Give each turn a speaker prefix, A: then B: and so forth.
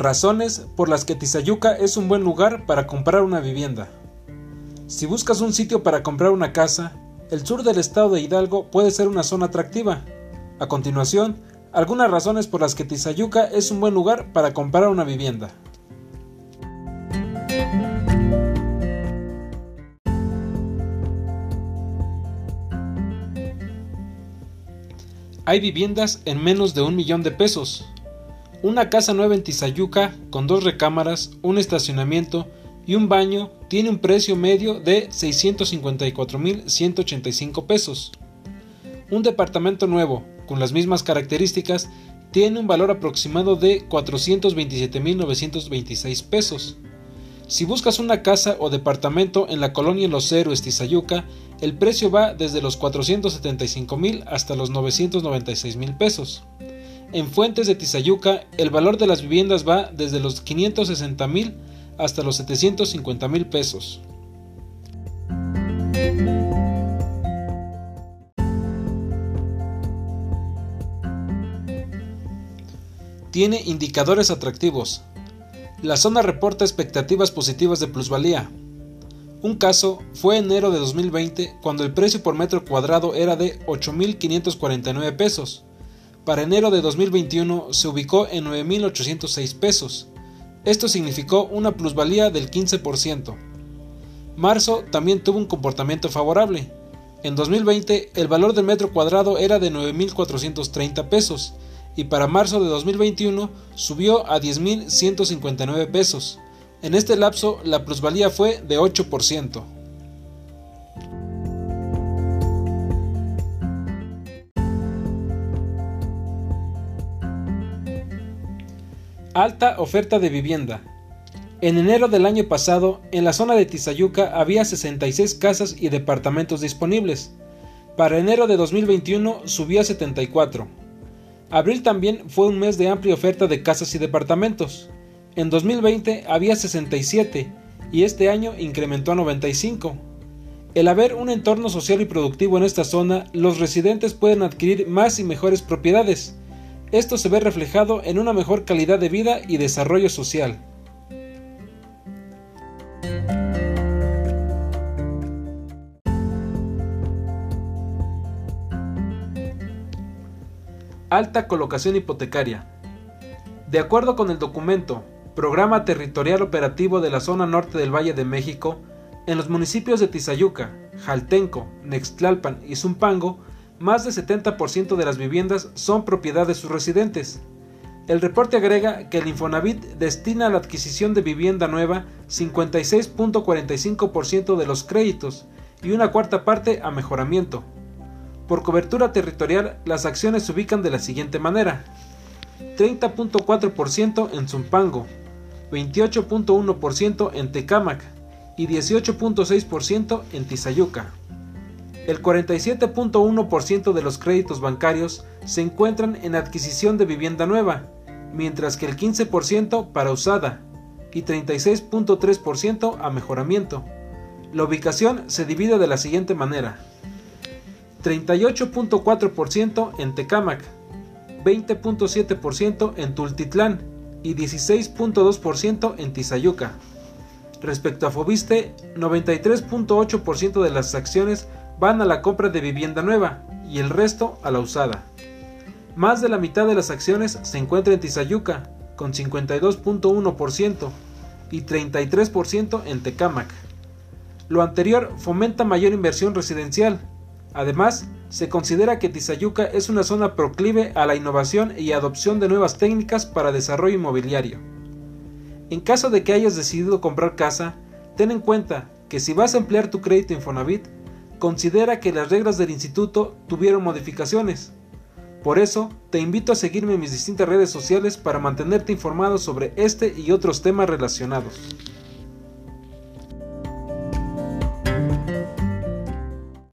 A: Razones por las que Tizayuca es un buen lugar para comprar una vivienda. Si buscas un sitio para comprar una casa, el sur del estado de Hidalgo puede ser una zona atractiva. A continuación, algunas razones por las que Tizayuca es un buen lugar para comprar una vivienda. Hay viviendas en menos de un millón de pesos. Una casa nueva en Tizayuca, con dos recámaras, un estacionamiento y un baño, tiene un precio medio de 654.185 pesos. Un departamento nuevo, con las mismas características, tiene un valor aproximado de 427.926 pesos. Si buscas una casa o departamento en la colonia Los Héroes Tizayuca, el precio va desde los 475 mil hasta los 996 mil pesos. En Fuentes de Tizayuca, el valor de las viviendas va desde los 560 mil hasta los 750 mil pesos. Tiene indicadores atractivos, la zona reporta expectativas positivas de plusvalía. Un caso fue enero de 2020 cuando el precio por metro cuadrado era de 8.549 pesos. Para enero de 2021 se ubicó en 9.806 pesos. Esto significó una plusvalía del 15%. Marzo también tuvo un comportamiento favorable. En 2020 el valor del metro cuadrado era de 9.430 pesos y para marzo de 2021 subió a 10.159 pesos. En este lapso la plusvalía fue de 8%. Alta oferta de vivienda. En enero del año pasado, en la zona de Tizayuca había 66 casas y departamentos disponibles. Para enero de 2021 subió a 74. Abril también fue un mes de amplia oferta de casas y departamentos. En 2020 había 67 y este año incrementó a 95. El haber un entorno social y productivo en esta zona, los residentes pueden adquirir más y mejores propiedades. Esto se ve reflejado en una mejor calidad de vida y desarrollo social. Alta colocación hipotecaria. De acuerdo con el documento Programa Territorial Operativo de la Zona Norte del Valle de México, en los municipios de Tizayuca, Jaltenco, Nextlalpan y Zumpango, más del 70% de las viviendas son propiedad de sus residentes. El reporte agrega que el Infonavit destina a la adquisición de vivienda nueva 56.45% de los créditos y una cuarta parte a mejoramiento. Por cobertura territorial, las acciones se ubican de la siguiente manera. 30.4% en Zumpango, 28.1% en Tecámac y 18.6% en Tizayuca. El 47.1% de los créditos bancarios se encuentran en adquisición de vivienda nueva, mientras que el 15% para usada y 36.3% a mejoramiento. La ubicación se divide de la siguiente manera. 38.4% en Tecámac, 20.7% en Tultitlán y 16.2% en Tizayuca. Respecto a Fobiste, 93.8% de las acciones van a la compra de vivienda nueva y el resto a la usada. Más de la mitad de las acciones se encuentra en Tizayuca, con 52.1% y 33% en Tecámac. Lo anterior fomenta mayor inversión residencial, Además, se considera que Tizayuca es una zona proclive a la innovación y adopción de nuevas técnicas para desarrollo inmobiliario. En caso de que hayas decidido comprar casa, ten en cuenta que si vas a emplear tu crédito Infonavit, considera que las reglas del instituto tuvieron modificaciones. Por eso, te invito a seguirme en mis distintas redes sociales para mantenerte informado sobre este y otros temas relacionados.